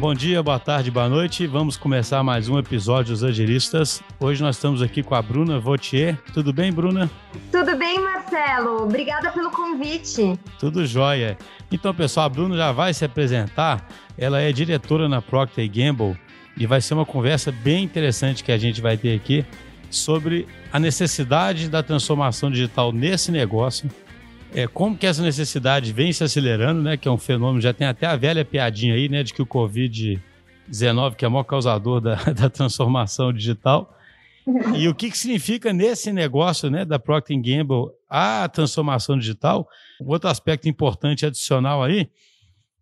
bom dia, boa tarde, boa noite. Vamos começar mais um episódio dos Agilistas. Hoje nós estamos aqui com a Bruna Vautier. Tudo bem, Bruna? Tudo bem, Marcelo. Obrigada pelo convite. Tudo jóia. Então, pessoal, a Bruna já vai se apresentar. Ela é diretora na Procter Gamble e vai ser uma conversa bem interessante que a gente vai ter aqui sobre a necessidade da transformação digital nesse negócio é, como que essa necessidade vem se acelerando, né? Que é um fenômeno, já tem até a velha piadinha aí, né? De que o Covid-19, que é o maior causador da, da transformação digital. E o que, que significa nesse negócio né, da Procter Gamble a transformação digital? Outro aspecto importante adicional aí,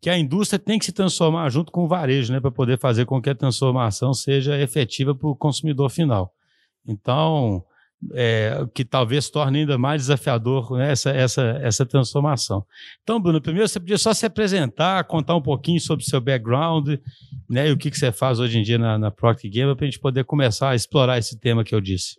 que a indústria tem que se transformar junto com o varejo, né, para poder fazer com que a transformação seja efetiva para o consumidor final. Então, é, que talvez torne ainda mais desafiador né, essa, essa, essa transformação. Então, Bruno, primeiro você podia só se apresentar, contar um pouquinho sobre o seu background né, e o que, que você faz hoje em dia na, na Procter Gamble para a gente poder começar a explorar esse tema que eu disse.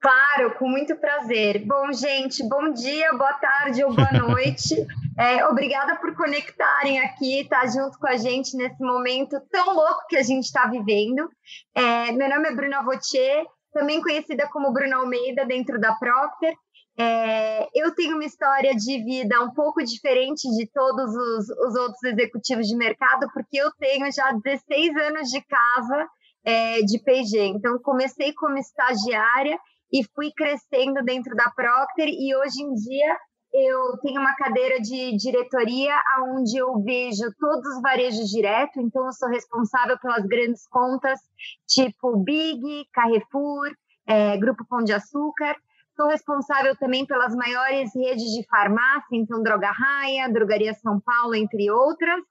Claro, com muito prazer. Bom, gente, bom dia, boa tarde ou boa noite. É, obrigada por conectarem aqui, estar tá, junto com a gente nesse momento tão louco que a gente está vivendo. É, meu nome é Bruna Vautier, também conhecida como Bruna Almeida dentro da Procter. É, eu tenho uma história de vida um pouco diferente de todos os, os, outros executivos de mercado, porque eu tenho já 16 anos de casa é, de P&G. Então, comecei como estagiária e fui crescendo dentro da Procter e hoje em dia eu tenho uma cadeira de diretoria onde eu vejo todos os varejos direto, então eu sou responsável pelas grandes contas, tipo Big, Carrefour, é, Grupo Pão de Açúcar. Sou responsável também pelas maiores redes de farmácia, então Droga Raia, Drogaria São Paulo, entre outras.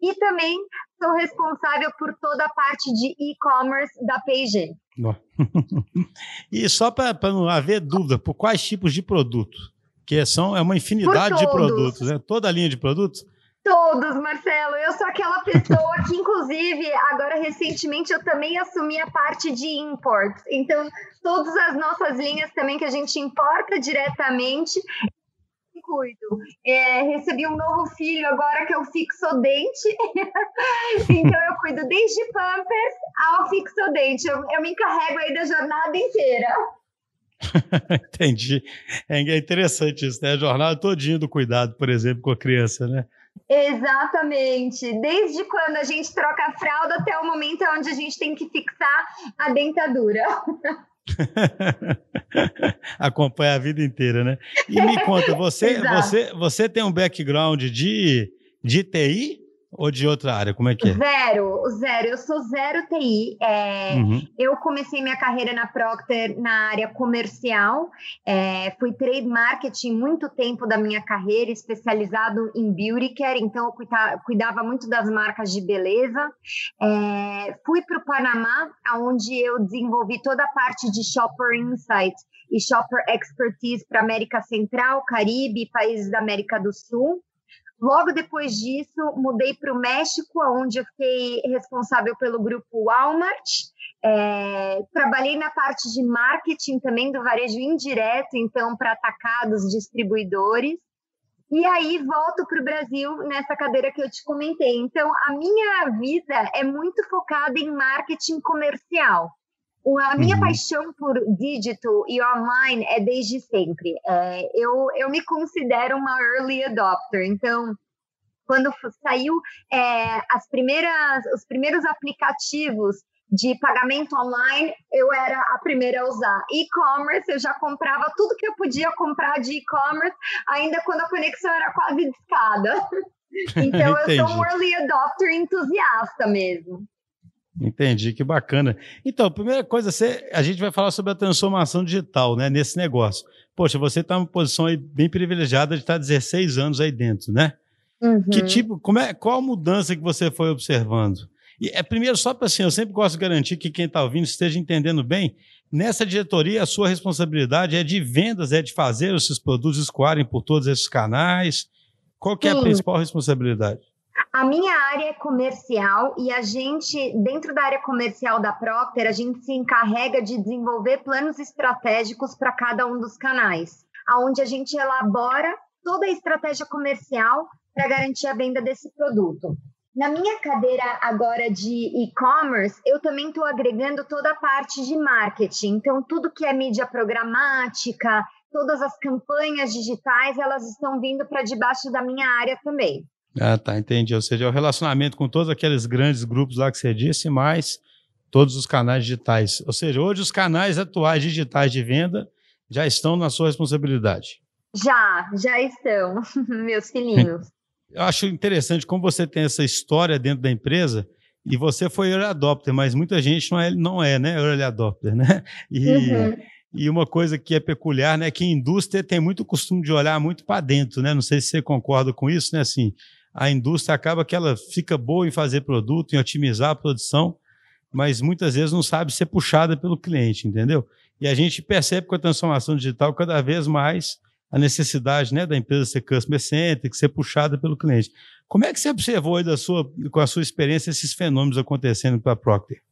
E também sou responsável por toda a parte de e-commerce da P&G. e só para não haver dúvida, por quais tipos de produtos? Que são, é uma infinidade de produtos, né? Toda a linha de produtos. Todos, Marcelo. Eu sou aquela pessoa que, inclusive, agora recentemente eu também assumi a parte de import. Então, todas as nossas linhas também que a gente importa diretamente, cuido. É, recebi um novo filho agora que é o fixodente. então eu cuido desde Pampers ao fixodente. Eu, eu me encarrego aí da jornada inteira. Entendi. É, é interessante isso, né? A jornada todinha do cuidado, por exemplo, com a criança, né? Exatamente. Desde quando a gente troca a fralda até o momento onde a gente tem que fixar a dentadura. Acompanha a vida inteira, né? E me conta, você, você, você tem um background de, de TI ou de outra área? Como é que é? Zero, zero. Eu sou zero TI. É, uhum. Eu comecei minha carreira na Procter na área comercial. É, fui trade marketing muito tempo da minha carreira, especializado em beauty care. Então, eu cuidava, cuidava muito das marcas de beleza. É, fui para o Panamá, onde eu desenvolvi toda a parte de Shopper Insight e Shopper Expertise para América Central, Caribe e países da América do Sul. Logo depois disso, mudei para o México, onde eu fiquei responsável pelo grupo Walmart. É, trabalhei na parte de marketing também do varejo indireto, então para atacados, distribuidores. E aí volto para o Brasil nessa cadeira que eu te comentei. Então, a minha vida é muito focada em marketing comercial. A minha uhum. paixão por digital e online é desde sempre. É, eu, eu me considero uma early adopter, então quando saiu é, as primeiras, os primeiros aplicativos de pagamento online, eu era a primeira a usar. E-commerce, eu já comprava tudo que eu podia comprar de e-commerce, ainda quando a conexão era quase discada. Então, eu sou um early adopter entusiasta mesmo. Entendi, que bacana. Então, a primeira coisa, você, a gente vai falar sobre a transformação digital né, nesse negócio. Poxa, você está numa posição aí bem privilegiada de estar 16 anos aí dentro, né? Uhum. Que tipo, como é, qual a mudança que você foi observando? E é primeiro, só para assim, eu sempre gosto de garantir que quem está ouvindo esteja entendendo bem. Nessa diretoria, a sua responsabilidade é de vendas, é de fazer esses produtos escoarem por todos esses canais. Qual que é a principal responsabilidade? A minha área é comercial e a gente, dentro da área comercial da Procter, a gente se encarrega de desenvolver planos estratégicos para cada um dos canais, aonde a gente elabora toda a estratégia comercial para garantir a venda desse produto. Na minha cadeira agora de e-commerce, eu também estou agregando toda a parte de marketing. Então, tudo que é mídia programática, todas as campanhas digitais, elas estão vindo para debaixo da minha área também. Ah, tá, entendi. Ou seja, é o relacionamento com todos aqueles grandes grupos lá que você disse, mais todos os canais digitais. Ou seja, hoje os canais atuais digitais de venda já estão na sua responsabilidade. Já, já estão, meus filhinhos. Eu acho interessante como você tem essa história dentro da empresa e você foi early adopter, mas muita gente não é, não é né, early adopter, né? E, uhum. e uma coisa que é peculiar, né, que a indústria tem muito costume de olhar muito para dentro, né? Não sei se você concorda com isso, né? Assim, a indústria acaba que ela fica boa em fazer produto, em otimizar a produção, mas muitas vezes não sabe ser puxada pelo cliente, entendeu? E a gente percebe com a transformação digital cada vez mais a necessidade né, da empresa ser customer centric, ser puxada pelo cliente. Como é que você observou aí da sua, com a sua experiência esses fenômenos acontecendo com a Procter?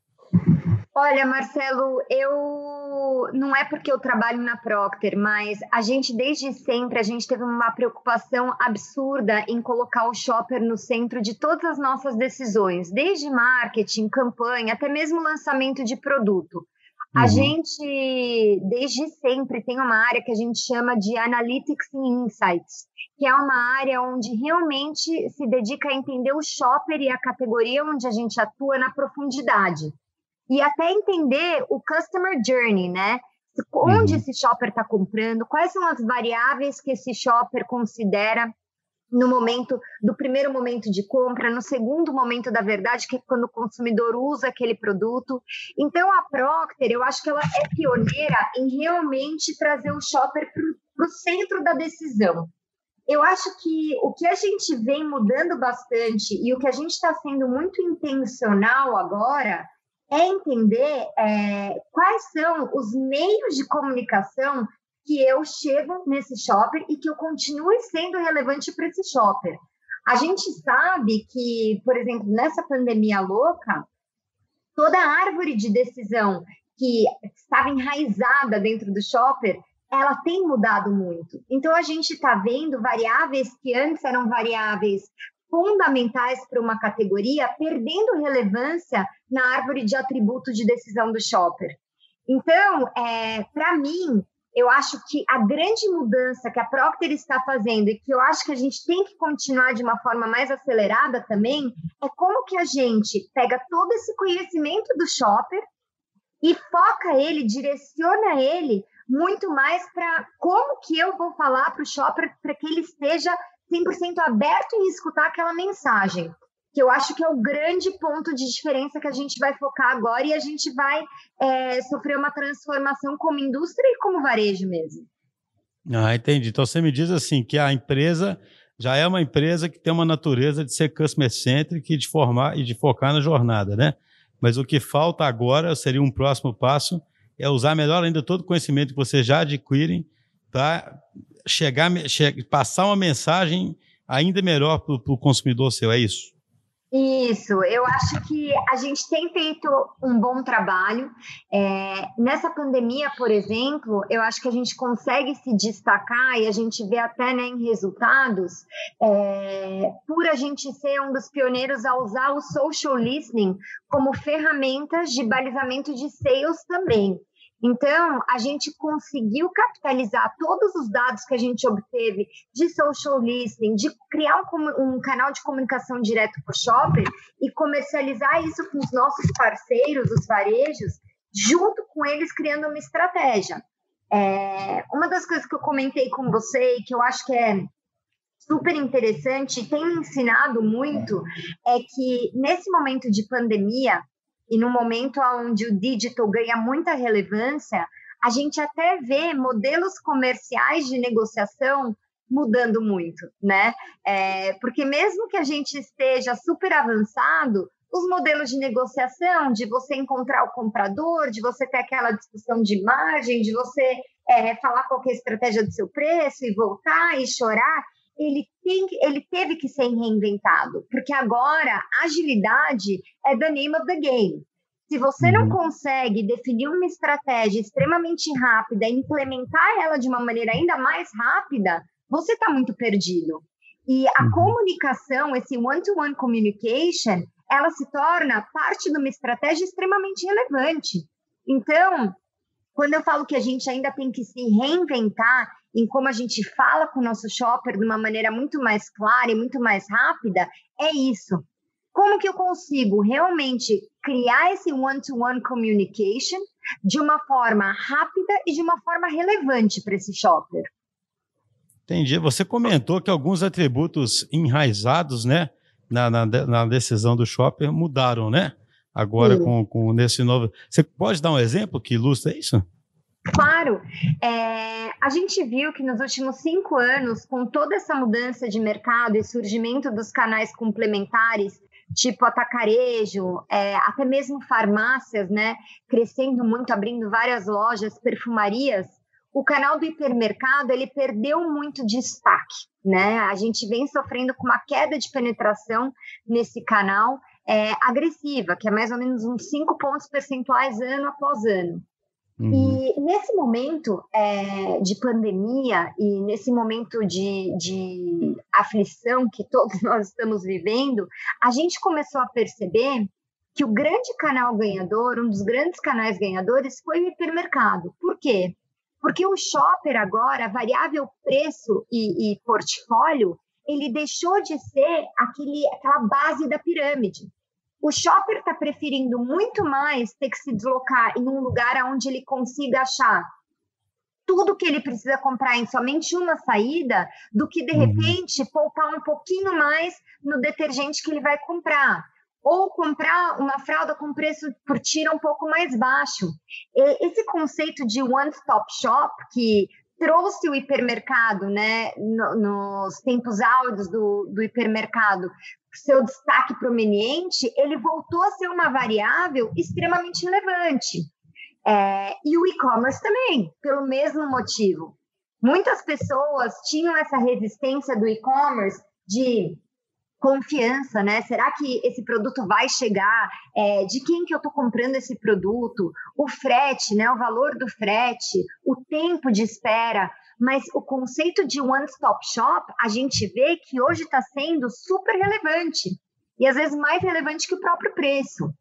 Olha, Marcelo, eu não é porque eu trabalho na Procter, mas a gente desde sempre a gente teve uma preocupação absurda em colocar o shopper no centro de todas as nossas decisões, desde marketing, campanha, até mesmo lançamento de produto. A uhum. gente, desde sempre, tem uma área que a gente chama de Analytics and Insights, que é uma área onde realmente se dedica a entender o shopper e a categoria onde a gente atua na profundidade. E até entender o Customer Journey, né? Onde uhum. esse shopper está comprando, quais são as variáveis que esse shopper considera no momento do primeiro momento de compra, no segundo momento da verdade, que é quando o consumidor usa aquele produto. Então a Procter, eu acho que ela é pioneira em realmente trazer o shopper para o centro da decisão. Eu acho que o que a gente vem mudando bastante e o que a gente está sendo muito intencional agora é entender é, quais são os meios de comunicação que eu chego nesse shopper e que eu continue sendo relevante para esse shopper. A gente sabe que, por exemplo, nessa pandemia louca, toda a árvore de decisão que estava enraizada dentro do shopper, ela tem mudado muito. Então a gente está vendo variáveis que antes eram variáveis fundamentais para uma categoria perdendo relevância na árvore de atributos de decisão do shopper. Então, é, para mim, eu acho que a grande mudança que a Procter está fazendo e que eu acho que a gente tem que continuar de uma forma mais acelerada também é como que a gente pega todo esse conhecimento do shopper e foca ele, direciona ele muito mais para como que eu vou falar para o shopper para que ele esteja 100% aberto em escutar aquela mensagem que eu acho que é o grande ponto de diferença que a gente vai focar agora e a gente vai é, sofrer uma transformação como indústria e como varejo mesmo. Ah, entendi. Então você me diz assim que a empresa já é uma empresa que tem uma natureza de ser customer centric e de formar e de focar na jornada, né? Mas o que falta agora seria um próximo passo é usar melhor ainda todo o conhecimento que vocês já adquirem para chegar, che passar uma mensagem ainda melhor para o consumidor seu, é isso? Isso, eu acho que a gente tem feito um bom trabalho. É, nessa pandemia, por exemplo, eu acho que a gente consegue se destacar e a gente vê até né, em resultados é, por a gente ser um dos pioneiros a usar o social listening como ferramentas de balizamento de sales também. Então, a gente conseguiu capitalizar todos os dados que a gente obteve de social listening, de criar um, um canal de comunicação direto para o shopper e comercializar isso com os nossos parceiros, os varejos, junto com eles criando uma estratégia. É, uma das coisas que eu comentei com você e que eu acho que é super interessante e tem me ensinado muito é que nesse momento de pandemia e no momento onde o digital ganha muita relevância, a gente até vê modelos comerciais de negociação mudando muito, né? É, porque mesmo que a gente esteja super avançado, os modelos de negociação, de você encontrar o comprador, de você ter aquela discussão de margem, de você é, falar qual é a estratégia do seu preço e voltar e chorar, ele, tem, ele teve que ser reinventado, porque agora agilidade é the name of the game. Se você não uhum. consegue definir uma estratégia extremamente rápida e implementar ela de uma maneira ainda mais rápida, você está muito perdido. E a uhum. comunicação, esse one-to-one -one communication, ela se torna parte de uma estratégia extremamente relevante. Então, quando eu falo que a gente ainda tem que se reinventar em como a gente fala com o nosso shopper de uma maneira muito mais clara e muito mais rápida, é isso. Como que eu consigo realmente criar esse one-to-one -one communication de uma forma rápida e de uma forma relevante para esse shopper? Entendi. Você comentou que alguns atributos enraizados, né, na, na, na decisão do shopper mudaram, né? Agora com, com nesse novo. Você pode dar um exemplo que ilustra isso? Claro, é, a gente viu que nos últimos cinco anos, com toda essa mudança de mercado e surgimento dos canais complementares, tipo atacarejo, é, até mesmo farmácias, né, crescendo muito, abrindo várias lojas, perfumarias, o canal do hipermercado ele perdeu muito destaque, né? A gente vem sofrendo com uma queda de penetração nesse canal é, agressiva, que é mais ou menos uns 5 pontos percentuais ano após ano. Uhum. E nesse momento é, de pandemia e nesse momento de, de aflição que todos nós estamos vivendo, a gente começou a perceber que o grande canal ganhador, um dos grandes canais ganhadores, foi o hipermercado. Por quê? Porque o shopper agora, variável preço e, e portfólio, ele deixou de ser aquele, aquela base da pirâmide. O shopper está preferindo muito mais ter que se deslocar em um lugar onde ele consiga achar tudo que ele precisa comprar em somente uma saída, do que de uhum. repente poupar um pouquinho mais no detergente que ele vai comprar ou comprar uma fralda com preço por tira um pouco mais baixo. Esse conceito de one-stop shop, que trouxe o hipermercado, né, nos tempos áureos do, do hipermercado, seu destaque proveniente, ele voltou a ser uma variável extremamente relevante. É, e o e-commerce também, pelo mesmo motivo. Muitas pessoas tinham essa resistência do e-commerce de confiança, né? Será que esse produto vai chegar? É, de quem que eu estou comprando esse produto? O frete, né? O valor do frete, o tempo de espera. Mas o conceito de one-stop shop, a gente vê que hoje está sendo super relevante. E às vezes mais relevante que o próprio preço.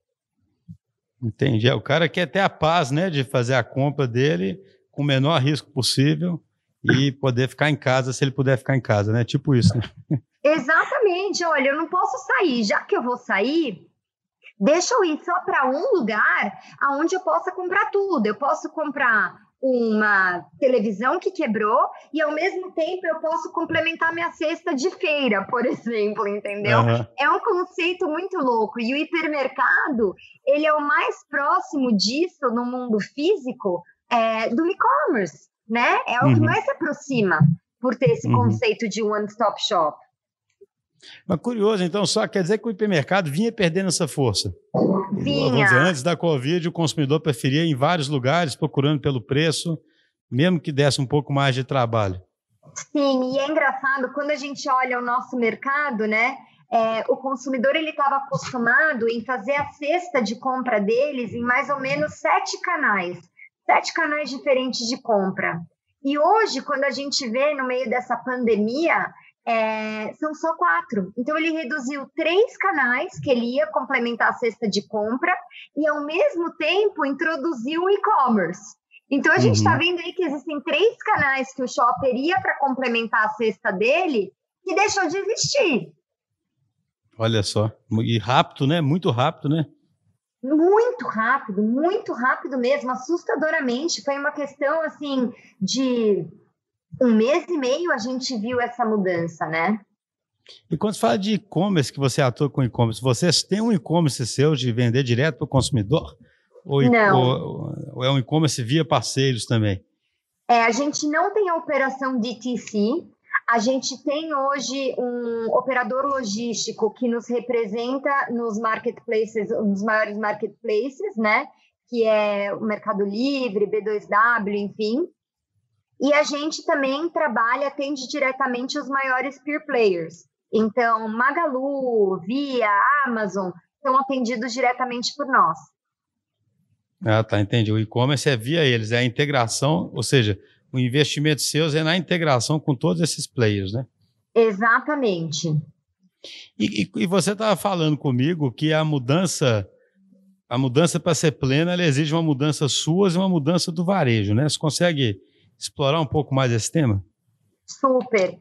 Entendi. É, o cara quer ter a paz, né? De fazer a compra dele com o menor risco possível e poder ficar em casa se ele puder ficar em casa, né? Tipo isso, né? Exatamente. Olha, eu não posso sair. Já que eu vou sair, deixa eu ir só para um lugar aonde eu possa comprar tudo. Eu posso comprar uma televisão que quebrou e ao mesmo tempo eu posso complementar minha cesta de feira, por exemplo, entendeu? Uhum. É um conceito muito louco e o hipermercado ele é o mais próximo disso no mundo físico é, do e-commerce, né? É o uhum. que mais se aproxima por ter esse uhum. conceito de one-stop shop. Mas curioso, então, só quer dizer que o hipermercado vinha perdendo essa força. Vinha. Dizer, antes da Covid, o consumidor preferia ir em vários lugares, procurando pelo preço, mesmo que desse um pouco mais de trabalho. Sim, e é engraçado, quando a gente olha o nosso mercado, né? É, o consumidor ele estava acostumado em fazer a cesta de compra deles em mais ou menos sete canais, sete canais diferentes de compra. E hoje, quando a gente vê no meio dessa pandemia, é, são só quatro. Então, ele reduziu três canais que ele ia complementar a cesta de compra e, ao mesmo tempo, introduziu o e-commerce. Então, a gente está uhum. vendo aí que existem três canais que o shopper ia para complementar a cesta dele e deixou de existir. Olha só. E rápido, né? Muito rápido, né? Muito rápido, muito rápido mesmo, assustadoramente. Foi uma questão, assim, de um mês e meio a gente viu essa mudança, né? E quando você fala de e-commerce, que você atua com e-commerce, vocês têm um e-commerce seu de vender direto para o consumidor? Ou, não. Ou, ou é um e-commerce via parceiros também? É, a gente não tem a operação DTC, a gente tem hoje um operador logístico que nos representa nos marketplaces, nos maiores marketplaces, né? Que é o Mercado Livre, B2W, enfim. E a gente também trabalha, atende diretamente os maiores peer players. Então, Magalu, Via, Amazon são atendidos diretamente por nós. Ah, tá, entendi. O e-commerce é via eles, é a integração, ou seja, o investimento seus é na integração com todos esses players, né? Exatamente. E, e, e você estava falando comigo que a mudança, a mudança para ser plena, ela exige uma mudança sua e uma mudança do varejo, né? Você consegue explorar um pouco mais esse tema? Super.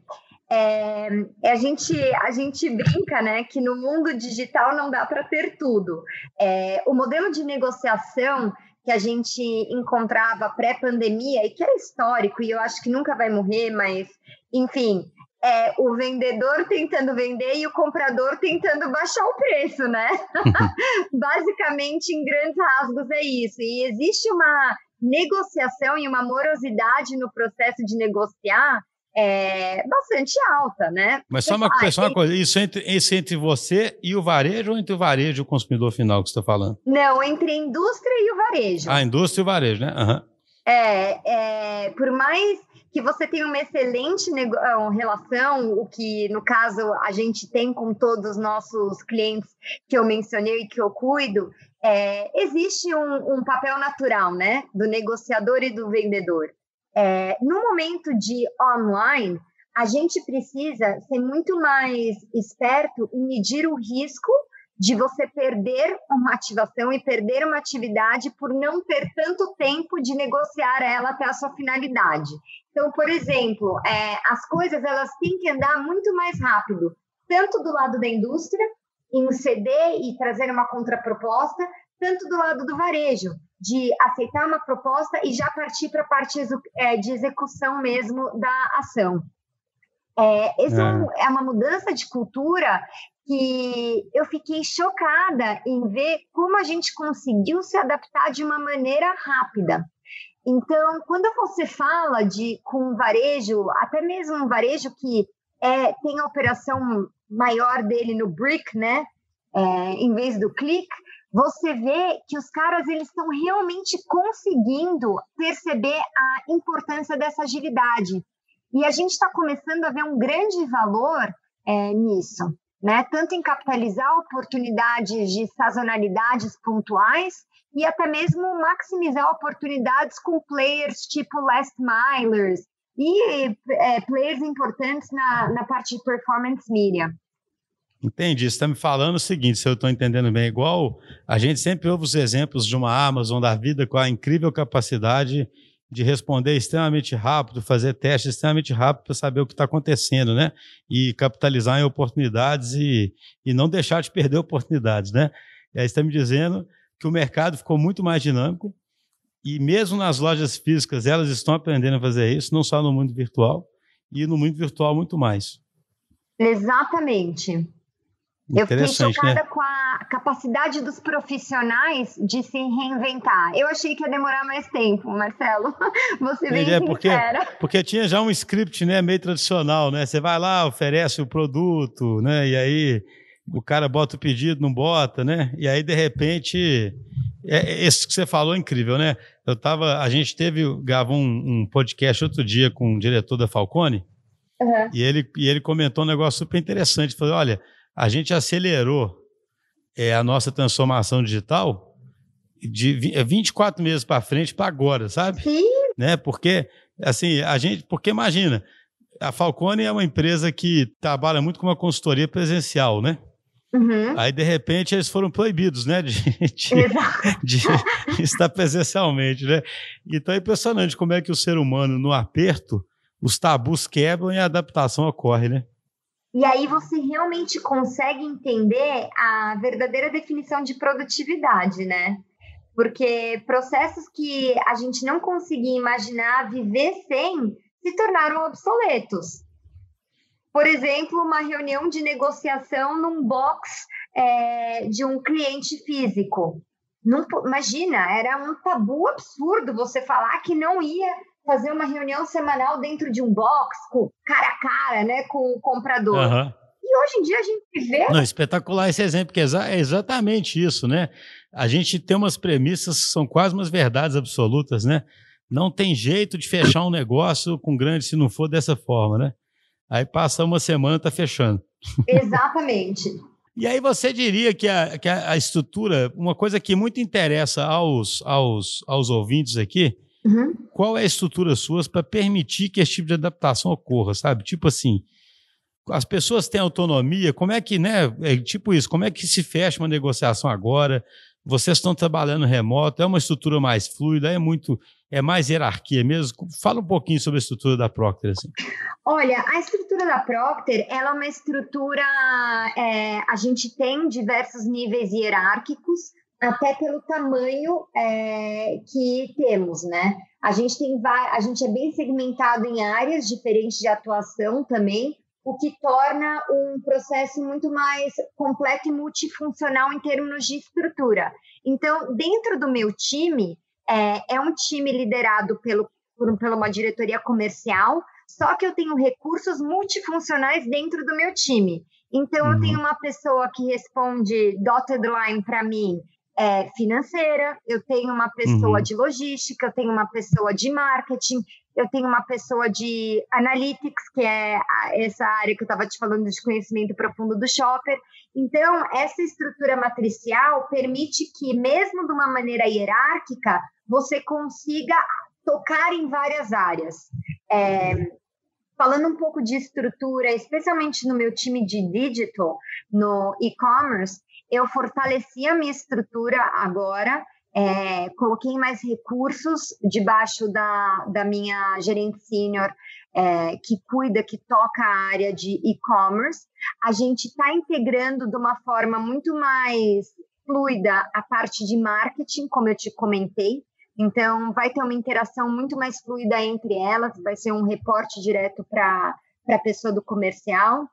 É, a, gente, a gente brinca né, que no mundo digital não dá para ter tudo. É, o modelo de negociação que a gente encontrava pré-pandemia e que é histórico e eu acho que nunca vai morrer, mas enfim, é o vendedor tentando vender e o comprador tentando baixar o preço, né? Basicamente, em grandes rasgos, é isso. E existe uma negociação e uma morosidade no processo de negociar é bastante alta, né? Mas só uma, ah, só uma coisa, isso entre, isso entre você e o varejo ou entre o varejo e o consumidor final que você está falando? Não, entre a indústria e o varejo. A indústria e o varejo, né? Uhum. É, é, por mais que você tenha uma excelente relação, o que no caso a gente tem com todos os nossos clientes que eu mencionei e que eu cuido, é, existe um, um papel natural, né, do negociador e do vendedor. É, no momento de online, a gente precisa ser muito mais esperto em medir o risco de você perder uma ativação e perder uma atividade por não ter tanto tempo de negociar ela até a sua finalidade. Então, por exemplo, é, as coisas elas têm que andar muito mais rápido, tanto do lado da indústria, em ceder e trazer uma contraproposta, tanto do lado do varejo, de aceitar uma proposta e já partir para a parte é, de execução mesmo da ação. É, essa é. é uma mudança de cultura que eu fiquei chocada em ver como a gente conseguiu se adaptar de uma maneira rápida. Então, quando você fala de com varejo, até mesmo um varejo que é, tem a operação maior dele no brick, né, é, em vez do click, você vê que os caras eles estão realmente conseguindo perceber a importância dessa agilidade. E a gente está começando a ver um grande valor é, nisso, né? Tanto em capitalizar oportunidades de sazonalidades pontuais e até mesmo maximizar oportunidades com players tipo last milers e é, players importantes na, na parte de performance media. Entendi. Você está me falando o seguinte, se eu estou entendendo bem, igual a gente sempre ouve os exemplos de uma Amazon da vida com a incrível capacidade de responder extremamente rápido, fazer testes extremamente rápido para saber o que está acontecendo, né? E capitalizar em oportunidades e, e não deixar de perder oportunidades, né? E aí está me dizendo que o mercado ficou muito mais dinâmico e mesmo nas lojas físicas elas estão aprendendo a fazer isso, não só no mundo virtual e no mundo virtual muito mais. Exatamente. Eu fiquei né? chocada né? com a capacidade dos profissionais de se reinventar. Eu achei que ia demorar mais tempo, Marcelo. Você vem é, porque, porque tinha já um script, né, meio tradicional, né? Você vai lá, oferece o produto, né? E aí o cara bota o pedido, não bota, né? E aí de repente, é, esse que você falou é incrível, né? Eu tava, a gente teve, gravou um, um podcast outro dia com o diretor da Falcone. Uhum. E, ele, e ele comentou um negócio super interessante. Falou: olha, a gente acelerou é, a nossa transformação digital de 24 é, meses para frente para agora, sabe? Sim. Né? Porque, assim, a gente. Porque imagina, a Falcone é uma empresa que trabalha muito com uma consultoria presencial, né? Uhum. Aí, de repente, eles foram proibidos, né? De, de, de, estar presencialmente, né? Então é impressionante como é que o ser humano, no aperto, os tabus quebram e a adaptação ocorre, né? E aí você realmente consegue entender a verdadeira definição de produtividade, né? Porque processos que a gente não conseguia imaginar viver sem se tornaram obsoletos. Por exemplo, uma reunião de negociação num box é, de um cliente físico. Não, imagina, era um tabu absurdo você falar que não ia fazer uma reunião semanal dentro de um box, com, cara a cara, né, com o comprador. Uhum. E hoje em dia a gente vê. Não, espetacular esse exemplo, porque é exatamente isso, né? A gente tem umas premissas que são quase umas verdades absolutas, né? Não tem jeito de fechar um negócio com grande se não for dessa forma, né? Aí passa uma semana, tá fechando. Exatamente. e aí você diria que a, que a estrutura, uma coisa que muito interessa aos, aos, aos ouvintes aqui, Uhum. Qual é a estrutura sua para permitir que esse tipo de adaptação ocorra, sabe? Tipo assim, as pessoas têm autonomia, como é que, né, é tipo isso, como é que se fecha uma negociação agora? Vocês estão trabalhando remoto, é uma estrutura mais fluida, é muito, é mais hierarquia mesmo? Fala um pouquinho sobre a estrutura da Procter. Assim. Olha, a estrutura da Procter, ela é uma estrutura, é, a gente tem diversos níveis hierárquicos, até pelo tamanho é, que temos, né? A gente tem a gente é bem segmentado em áreas diferentes de atuação também, o que torna um processo muito mais completo e multifuncional em termos de estrutura. Então, dentro do meu time, é, é um time liderado pelo, por, por uma diretoria comercial, só que eu tenho recursos multifuncionais dentro do meu time. Então, uhum. eu tenho uma pessoa que responde dotted line para mim, é, financeira, eu tenho uma pessoa uhum. de logística, eu tenho uma pessoa de marketing, eu tenho uma pessoa de analytics, que é essa área que eu estava te falando de conhecimento profundo do shopper. Então, essa estrutura matricial permite que, mesmo de uma maneira hierárquica, você consiga tocar em várias áreas. É, falando um pouco de estrutura, especialmente no meu time de digital, no e-commerce, eu fortaleci a minha estrutura agora, é, coloquei mais recursos debaixo da, da minha gerente sênior, é, que cuida, que toca a área de e-commerce. A gente está integrando de uma forma muito mais fluida a parte de marketing, como eu te comentei. Então, vai ter uma interação muito mais fluida entre elas, vai ser um reporte direto para a pessoa do comercial.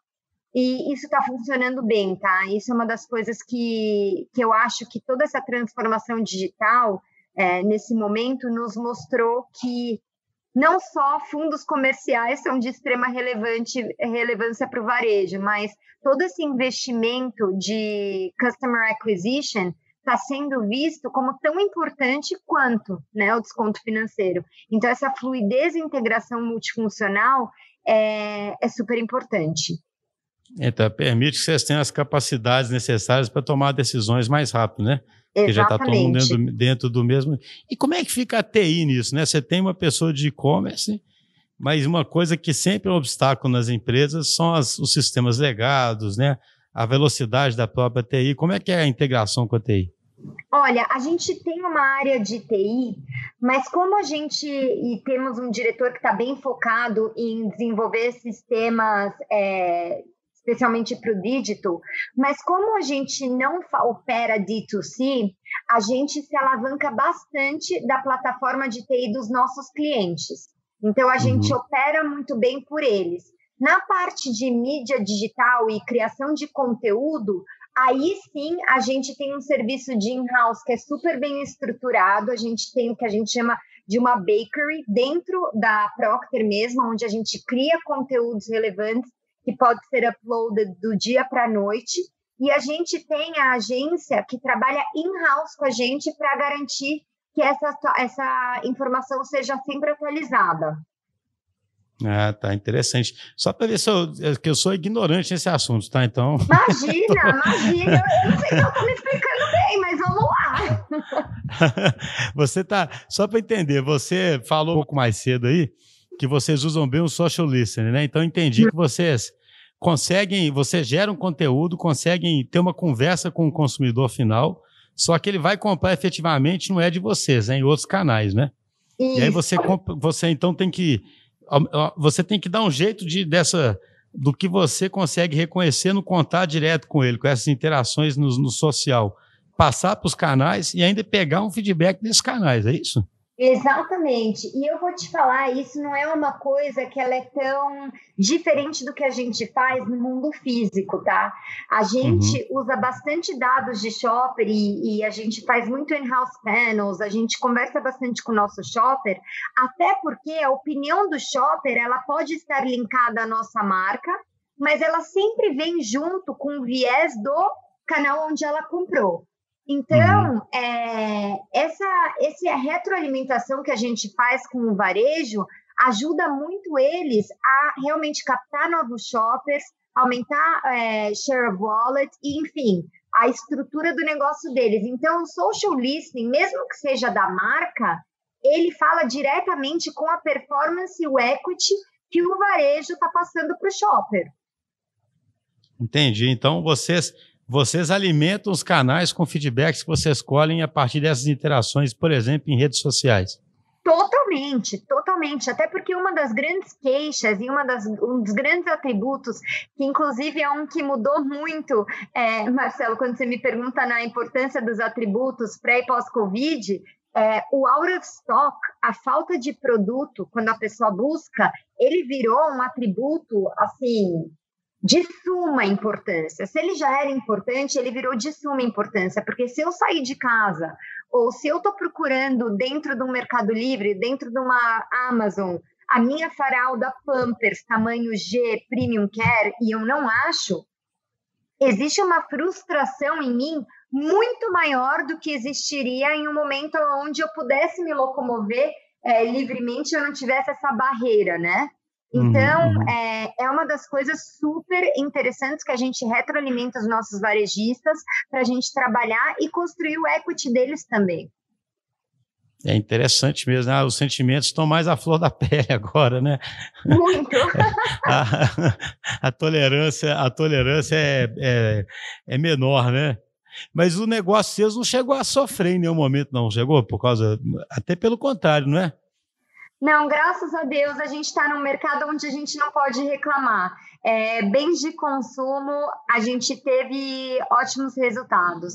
E isso está funcionando bem, tá? Isso é uma das coisas que, que eu acho que toda essa transformação digital, é, nesse momento, nos mostrou que não só fundos comerciais são de extrema relevância para o varejo, mas todo esse investimento de customer acquisition está sendo visto como tão importante quanto né, o desconto financeiro. Então, essa fluidez e integração multifuncional é, é super importante. Então, permite que vocês tenham as capacidades necessárias para tomar decisões mais rápido, né? Exatamente. Que já está todo mundo dentro, dentro, do mesmo. E como é que fica a TI nisso, né? Você tem uma pessoa de e-commerce, mas uma coisa que sempre é um obstáculo nas empresas são as, os sistemas legados, né? A velocidade da própria TI. Como é que é a integração com a TI? Olha, a gente tem uma área de TI, mas como a gente e temos um diretor que está bem focado em desenvolver sistemas é, especialmente para o digital, mas como a gente não opera D2C, a gente se alavanca bastante da plataforma de TI dos nossos clientes. Então, a uhum. gente opera muito bem por eles. Na parte de mídia digital e criação de conteúdo, aí sim a gente tem um serviço de in-house que é super bem estruturado. A gente tem o que a gente chama de uma bakery dentro da Procter mesmo, onde a gente cria conteúdos relevantes que pode ser uploaded do dia para a noite. E a gente tem a agência que trabalha in-house com a gente para garantir que essa, essa informação seja sempre atualizada. Ah, tá interessante. Só para ver se eu, que eu sou ignorante nesse assunto, tá? Então. Imagina, imagina. Eu não sei se eu estou me explicando bem, mas vamos lá. você tá. Só para entender, você falou um pouco mais cedo aí que vocês usam bem o social listening, né? Então entendi que vocês conseguem, vocês geram conteúdo, conseguem ter uma conversa com o consumidor final, só que ele vai comprar efetivamente não é de vocês, é em outros canais, né? Isso. E aí você, você então tem que você tem que dar um jeito de dessa do que você consegue reconhecer no contato direto com ele, com essas interações no, no social, passar para os canais e ainda pegar um feedback desses canais, é isso? Exatamente. E eu vou te falar, isso não é uma coisa que ela é tão diferente do que a gente faz no mundo físico, tá? A gente uhum. usa bastante dados de shopper e, e a gente faz muito in-house panels, a gente conversa bastante com o nosso shopper, até porque a opinião do shopper, ela pode estar linkada à nossa marca, mas ela sempre vem junto com o viés do canal onde ela comprou. Então, uhum. é, essa, essa retroalimentação que a gente faz com o varejo ajuda muito eles a realmente captar novos shoppers, aumentar é, share of wallet e, enfim, a estrutura do negócio deles. Então, o social listening, mesmo que seja da marca, ele fala diretamente com a performance e o equity que o varejo está passando para o shopper. Entendi. Então vocês vocês alimentam os canais com feedbacks que vocês colhem a partir dessas interações, por exemplo, em redes sociais. Totalmente, totalmente. Até porque uma das grandes queixas e uma das, um dos grandes atributos, que inclusive é um que mudou muito, é, Marcelo, quando você me pergunta na importância dos atributos pré e pós-Covid, é, o out of stock, a falta de produto, quando a pessoa busca, ele virou um atributo assim de suma importância. Se ele já era importante, ele virou de suma importância, porque se eu sair de casa ou se eu estou procurando dentro de um Mercado Livre, dentro de uma Amazon, a minha faralda Pampers tamanho G Premium Care e eu não acho, existe uma frustração em mim muito maior do que existiria em um momento onde eu pudesse me locomover é, livremente eu não tivesse essa barreira, né? Então, uhum. é, é uma das coisas super interessantes que a gente retroalimenta os nossos varejistas para a gente trabalhar e construir o equity deles também. É interessante mesmo, né? os sentimentos estão mais à flor da pele agora, né? Muito. a, a, tolerância, a tolerância é, é, é, menor, né? Mas o negócio vocês não chegou a sofrer em nenhum momento, não chegou? Por causa. Até pelo contrário, não é? Não, graças a Deus a gente está num mercado onde a gente não pode reclamar. É, bens de consumo, a gente teve ótimos resultados.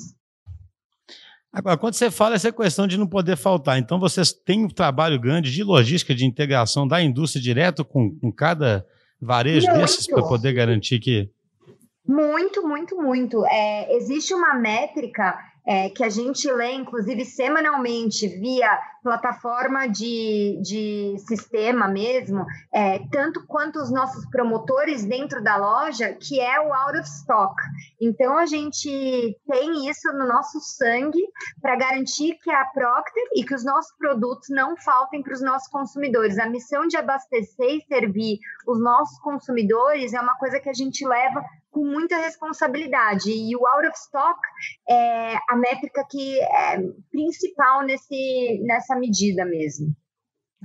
Agora, quando você fala essa questão de não poder faltar, então vocês têm um trabalho grande de logística, de integração da indústria direto com, com cada varejo muito. desses para poder garantir que. Muito, muito, muito. É, existe uma métrica é, que a gente lê, inclusive, semanalmente via plataforma de, de sistema mesmo, é, tanto quanto os nossos promotores dentro da loja, que é o out of stock. Então, a gente tem isso no nosso sangue para garantir que a Procter e que os nossos produtos não faltem para os nossos consumidores. A missão de abastecer e servir os nossos consumidores é uma coisa que a gente leva com muita responsabilidade. E o out of stock é a métrica que é principal nesse, nessa medida mesmo.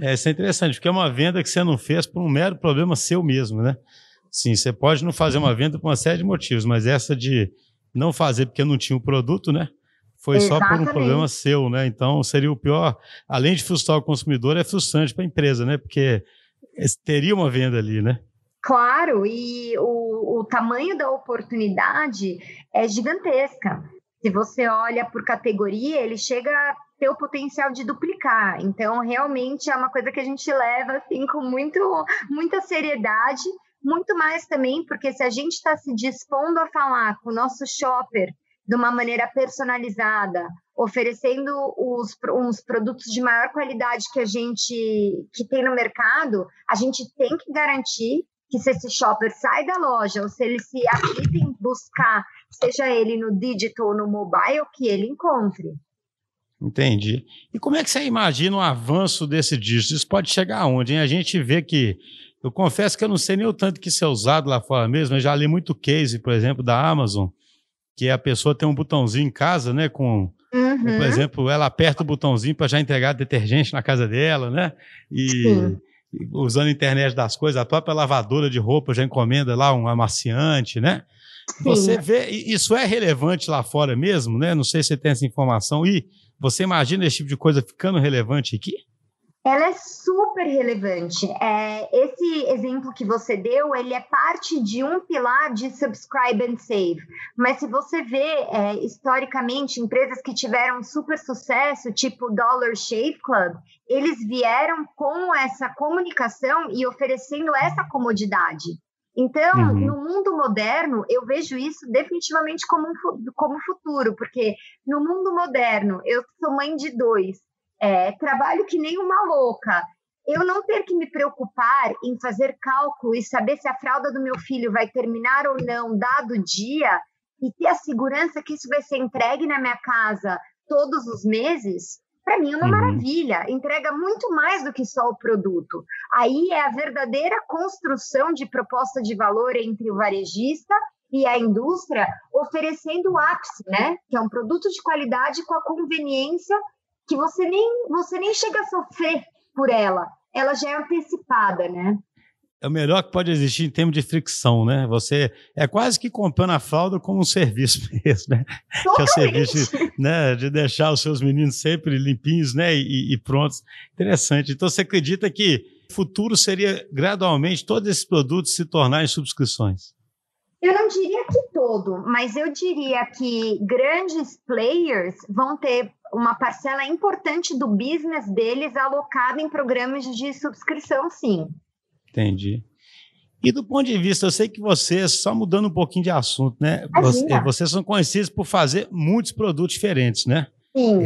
É, isso é interessante, porque é uma venda que você não fez por um mero problema seu mesmo, né? Sim, você pode não fazer uma venda por uma série de motivos, mas essa de não fazer porque não tinha o produto, né? Foi Exatamente. só por um problema seu, né? Então seria o pior, além de frustrar o consumidor, é frustrante para a empresa, né? Porque teria uma venda ali, né? Claro, e o, o tamanho da oportunidade é gigantesca. Se você olha por categoria, ele chega a ter o potencial de duplicar. Então, realmente é uma coisa que a gente leva assim com muito, muita seriedade, muito mais também, porque se a gente está se dispondo a falar com o nosso shopper de uma maneira personalizada, oferecendo os, uns produtos de maior qualidade que a gente que tem no mercado, a gente tem que garantir que se esse shopper sai da loja ou se ele se habilita em buscar, seja ele no digital ou no mobile, que ele encontre. Entendi. E como é que você imagina o avanço desse dígito? Isso pode chegar aonde? Hein? A gente vê que. Eu confesso que eu não sei nem o tanto que isso é usado lá fora mesmo. Eu já li muito case, por exemplo, da Amazon, que a pessoa tem um botãozinho em casa, né? Com, uhum. por exemplo, ela aperta o botãozinho para já entregar detergente na casa dela, né? E. Sim usando a internet das coisas, a própria lavadora de roupa já encomenda lá um amaciante, né? Sim. Você vê, isso é relevante lá fora mesmo, né? Não sei se você tem essa informação. E você imagina esse tipo de coisa ficando relevante aqui? Ela é super relevante. É, esse exemplo que você deu, ele é parte de um pilar de subscribe and save. Mas se você vê é, historicamente empresas que tiveram super sucesso, tipo Dollar Shave Club, eles vieram com essa comunicação e oferecendo essa comodidade. Então, uhum. no mundo moderno, eu vejo isso definitivamente como um como futuro, porque no mundo moderno, eu sou mãe de dois, é, trabalho que nem uma louca. Eu não ter que me preocupar em fazer cálculo e saber se a fralda do meu filho vai terminar ou não, dado o dia, e ter a segurança que isso vai ser entregue na minha casa todos os meses, para mim é uma uhum. maravilha. Entrega muito mais do que só o produto. Aí é a verdadeira construção de proposta de valor entre o varejista e a indústria, oferecendo o ápice, né? Que é um produto de qualidade com a conveniência que você nem, você nem chega a sofrer por ela, ela já é antecipada, né? é o melhor que pode existir em termos de fricção, né? Você é quase que comprando a fralda como um serviço mesmo, né? Totalmente. Que é o serviço né, de deixar os seus meninos sempre limpinhos, né? E, e prontos. Interessante. Então, você acredita que o futuro seria gradualmente todos esses produtos se tornarem subscrições? Eu não diria que todo, mas eu diria que grandes players vão ter uma parcela importante do business deles alocada em programas de subscrição, sim. Entendi. E do ponto de vista, eu sei que vocês, só mudando um pouquinho de assunto, né? Imagina. Vocês são conhecidos por fazer muitos produtos diferentes, né? Sim.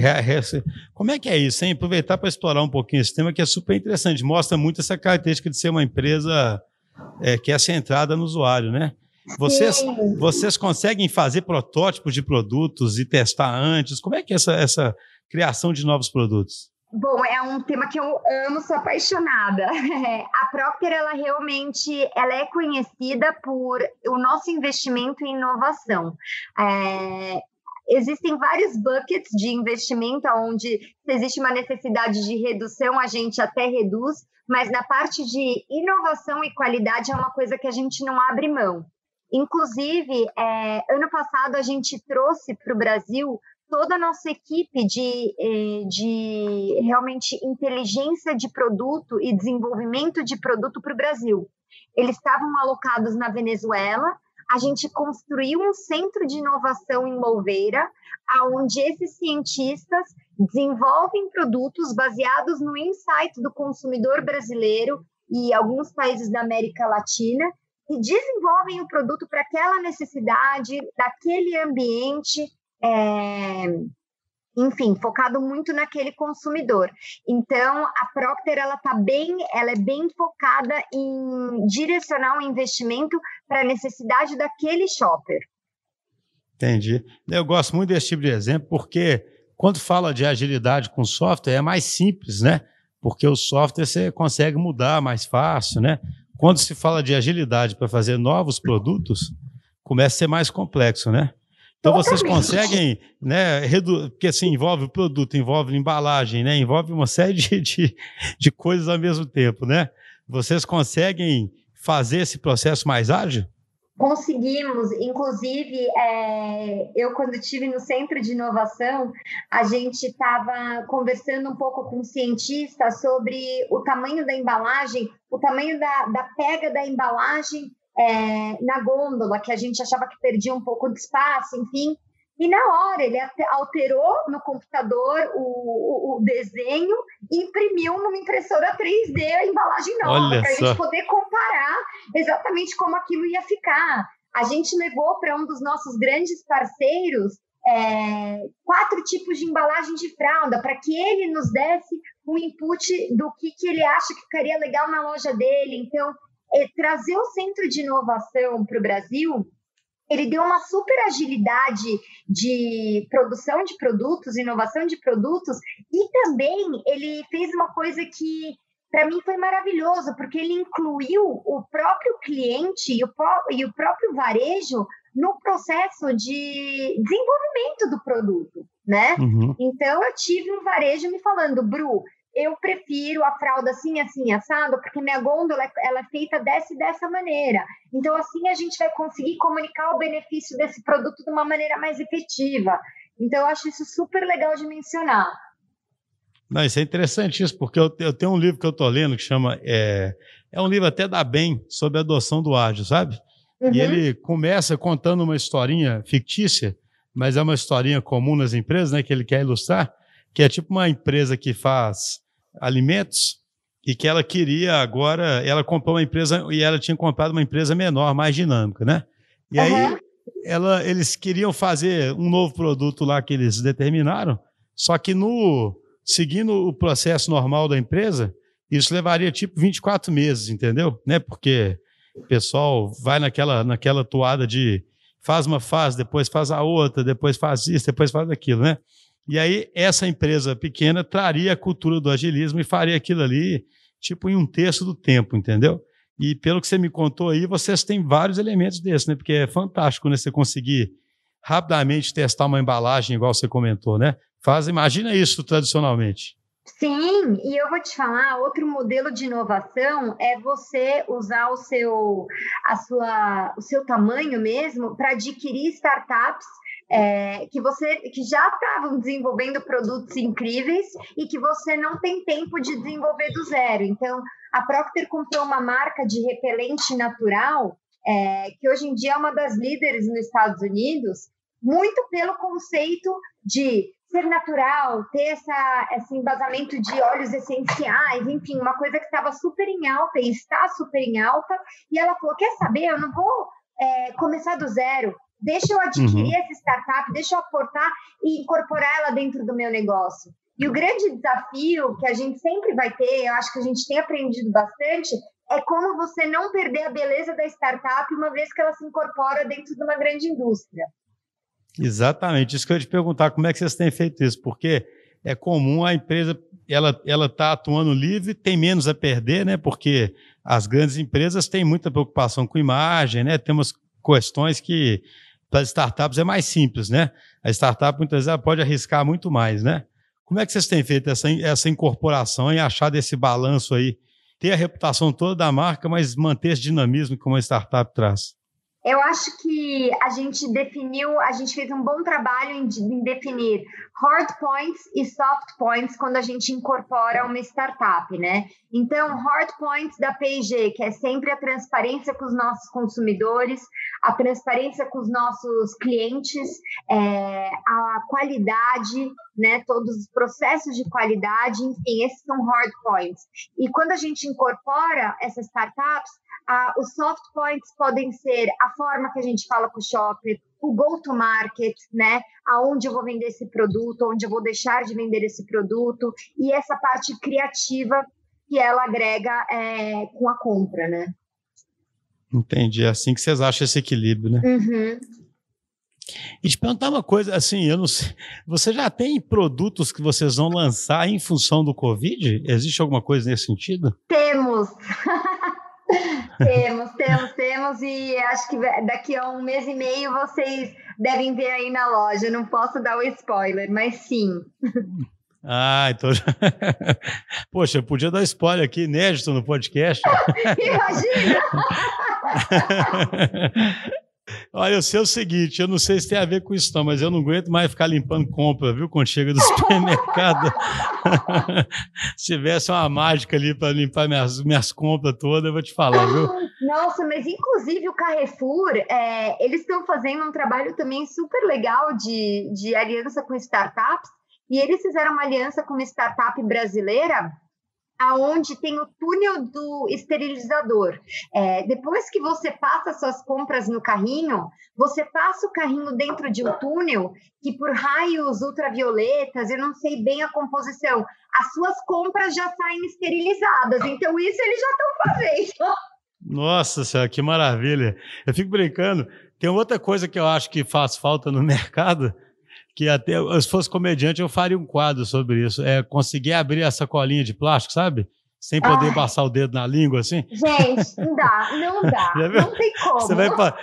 Como é que é isso, hein? Aproveitar para explorar um pouquinho esse tema que é super interessante. Mostra muito essa característica de ser uma empresa é, que é centrada no usuário, né? Vocês, vocês conseguem fazer protótipos de produtos e testar antes? Como é que é essa, essa criação de novos produtos? Bom, é um tema que eu amo, sou apaixonada. A Procter, ela realmente, ela é conhecida por o nosso investimento em inovação. É, existem vários buckets de investimento onde se existe uma necessidade de redução, a gente até reduz, mas na parte de inovação e qualidade é uma coisa que a gente não abre mão. Inclusive, é, ano passado a gente trouxe para o Brasil toda a nossa equipe de, é, de realmente inteligência de produto e desenvolvimento de produto para o Brasil. Eles estavam alocados na Venezuela. A gente construiu um centro de inovação em Louveira, onde esses cientistas desenvolvem produtos baseados no insight do consumidor brasileiro e alguns países da América Latina e desenvolvem o produto para aquela necessidade, daquele ambiente, é, enfim, focado muito naquele consumidor. Então, a Procter ela tá bem, ela é bem focada em direcionar o investimento para a necessidade daquele shopper. Entendi. Eu gosto muito desse tipo de exemplo porque quando fala de agilidade com software é mais simples, né? Porque o software você consegue mudar mais fácil, né? Quando se fala de agilidade para fazer novos produtos, começa a ser mais complexo, né? Então vocês conseguem, né, redu... porque assim, envolve o produto, envolve embalagem, né, envolve uma série de, de, de coisas ao mesmo tempo, né? Vocês conseguem fazer esse processo mais ágil? Conseguimos, inclusive, é, eu quando estive no centro de inovação, a gente estava conversando um pouco com cientistas sobre o tamanho da embalagem, o tamanho da, da pega da embalagem é, na gôndola, que a gente achava que perdia um pouco de espaço, enfim. E na hora ele alterou no computador o, o, o desenho e imprimiu numa impressora 3D a embalagem nova, para a gente poder comparar exatamente como aquilo ia ficar. A gente levou para um dos nossos grandes parceiros é, quatro tipos de embalagem de fralda para que ele nos desse um input do que, que ele acha que ficaria legal na loja dele. Então, é, trazer o centro de inovação para o Brasil ele deu uma super agilidade de produção de produtos, inovação de produtos, e também ele fez uma coisa que para mim foi maravilhoso, porque ele incluiu o próprio cliente e o, e o próprio varejo no processo de desenvolvimento do produto, né? Uhum. Então eu tive um varejo me falando, Bru, eu prefiro a fralda assim, assim, assado, porque minha gôndola ela é feita dessa e dessa maneira. Então, assim, a gente vai conseguir comunicar o benefício desse produto de uma maneira mais efetiva. Então, eu acho isso super legal de mencionar. Não, isso é interessante isso, porque eu, eu tenho um livro que eu estou lendo que chama. É, é um livro até da bem sobre a adoção do ágil, sabe? Uhum. E ele começa contando uma historinha fictícia, mas é uma historinha comum nas empresas, né? Que ele quer ilustrar, que é tipo uma empresa que faz alimentos e que ela queria agora, ela comprou uma empresa e ela tinha comprado uma empresa menor, mais dinâmica, né? E uhum. aí ela, eles queriam fazer um novo produto lá que eles determinaram, só que no seguindo o processo normal da empresa, isso levaria tipo 24 meses, entendeu? Né? Porque o pessoal vai naquela naquela toada de faz uma fase, depois faz a outra, depois faz isso, depois faz aquilo, né? E aí, essa empresa pequena traria a cultura do agilismo e faria aquilo ali, tipo, em um terço do tempo, entendeu? E pelo que você me contou aí, vocês têm vários elementos desses, né? Porque é fantástico, né? Você conseguir rapidamente testar uma embalagem, igual você comentou, né? Faz, imagina isso tradicionalmente. Sim, e eu vou te falar, outro modelo de inovação é você usar o seu, a sua, o seu tamanho mesmo para adquirir startups é, que você que já estavam desenvolvendo produtos incríveis e que você não tem tempo de desenvolver do zero. Então, a Procter comprou uma marca de repelente natural é, que hoje em dia é uma das líderes nos Estados Unidos, muito pelo conceito de ser natural, ter essa, esse embasamento de óleos essenciais, enfim, uma coisa que estava super em alta e está super em alta. E ela falou: quer saber? Eu não vou é, começar do zero. Deixa eu adquirir uhum. essa startup, deixa eu aportar e incorporar ela dentro do meu negócio. E o grande desafio que a gente sempre vai ter, eu acho que a gente tem aprendido bastante, é como você não perder a beleza da startup uma vez que ela se incorpora dentro de uma grande indústria. Exatamente, isso que eu ia te perguntar, como é que vocês têm feito isso? Porque é comum a empresa, ela ela está atuando livre, tem menos a perder, né? Porque as grandes empresas têm muita preocupação com imagem, né? Tem umas questões que para as startups é mais simples, né? A startup muitas vezes pode arriscar muito mais, né? Como é que vocês têm feito essa, essa incorporação e achar desse balanço aí? Ter a reputação toda da marca, mas manter esse dinamismo que uma startup traz? Eu acho que a gente definiu, a gente fez um bom trabalho em, em, definir hard points e soft points quando a gente incorpora uma startup, né? Então, hard points da P&G, que é sempre a transparência com os nossos consumidores, a transparência com os nossos clientes, é, a qualidade, né? Todos os processos de qualidade, enfim, esses são hard points. E quando a gente incorpora essas startups, ah, os soft points podem ser a forma que a gente fala com o shopper, o go-to-market, né? Aonde eu vou vender esse produto, onde eu vou deixar de vender esse produto, e essa parte criativa que ela agrega é, com a compra, né? Entendi. É assim que vocês acham esse equilíbrio, né? Uhum. E te perguntar uma coisa, assim, eu não sei. Você já tem produtos que vocês vão lançar em função do Covid? Existe alguma coisa nesse sentido? Temos! temos, temos, temos, e acho que daqui a um mês e meio vocês devem ver aí na loja. Não posso dar o spoiler, mas sim. Ah, então. Poxa, eu podia dar spoiler aqui, inédito no podcast. Imagina! Olha, eu sei o seguinte, eu não sei se tem a ver com isso não, mas eu não aguento mais ficar limpando compra, viu? Quando chega do supermercado. se tivesse uma mágica ali para limpar minhas, minhas compras todas, eu vou te falar, viu? Nossa, mas inclusive o Carrefour, é, eles estão fazendo um trabalho também super legal de, de aliança com startups, e eles fizeram uma aliança com uma startup brasileira aonde tem o túnel do esterilizador. É, depois que você passa suas compras no carrinho, você passa o carrinho dentro de um túnel que por raios ultravioletas, eu não sei bem a composição, as suas compras já saem esterilizadas. Então isso eles já estão fazendo. Nossa senhora, que maravilha. Eu fico brincando. Tem outra coisa que eu acho que faz falta no mercado, que até se fosse comediante eu faria um quadro sobre isso. É conseguir abrir essa colinha de plástico, sabe? Sem poder Ai. passar o dedo na língua assim. Gente, não dá, não dá. não tem como. Você vai pra...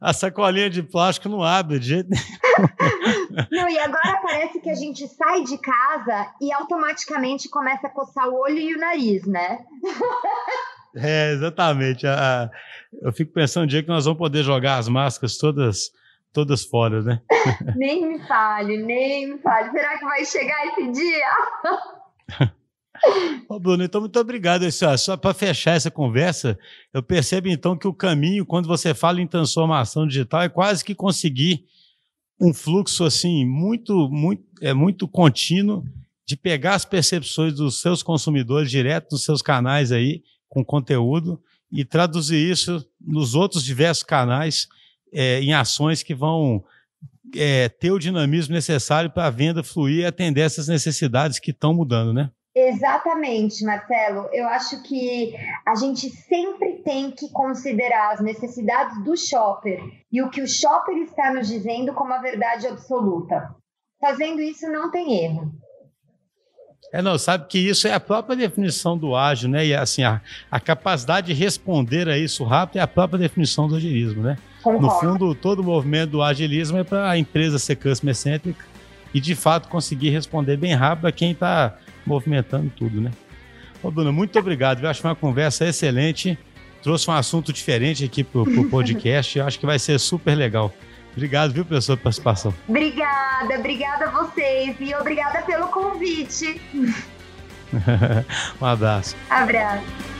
A sacolinha de plástico não abre de jeito nenhum. Não, e agora parece que a gente sai de casa e automaticamente começa a coçar o olho e o nariz, né? É, exatamente. eu fico pensando um dia que nós vamos poder jogar as máscaras todas todas fora, né? nem me fale, nem me fale. Será que vai chegar esse dia? Ô Bruno, então muito obrigado. Só, só para fechar essa conversa, eu percebo então que o caminho, quando você fala em transformação digital, é quase que conseguir um fluxo assim muito, muito, é muito contínuo de pegar as percepções dos seus consumidores direto nos seus canais aí com conteúdo e traduzir isso nos outros diversos canais é, em ações que vão é, ter o dinamismo necessário para a venda fluir e atender essas necessidades que estão mudando, né? Exatamente, Marcelo. Eu acho que a gente sempre tem que considerar as necessidades do shopper e o que o shopper está nos dizendo como a verdade absoluta. Fazendo isso, não tem erro. É, não, sabe que isso é a própria definição do ágil, né? E assim, a, a capacidade de responder a isso rápido é a própria definição do agilismo, né? Concordo. No fundo, todo o movimento do agilismo é para a empresa ser customer centric e de fato conseguir responder bem rápido a quem está movimentando tudo, né? Ô, Dona, muito obrigado. Eu acho uma conversa excelente. Trouxe um assunto diferente aqui para o podcast. Eu acho que vai ser super legal. Obrigado, viu, pela sua participação. Obrigada, obrigada a vocês e obrigada pelo convite. um abraço. Abraço.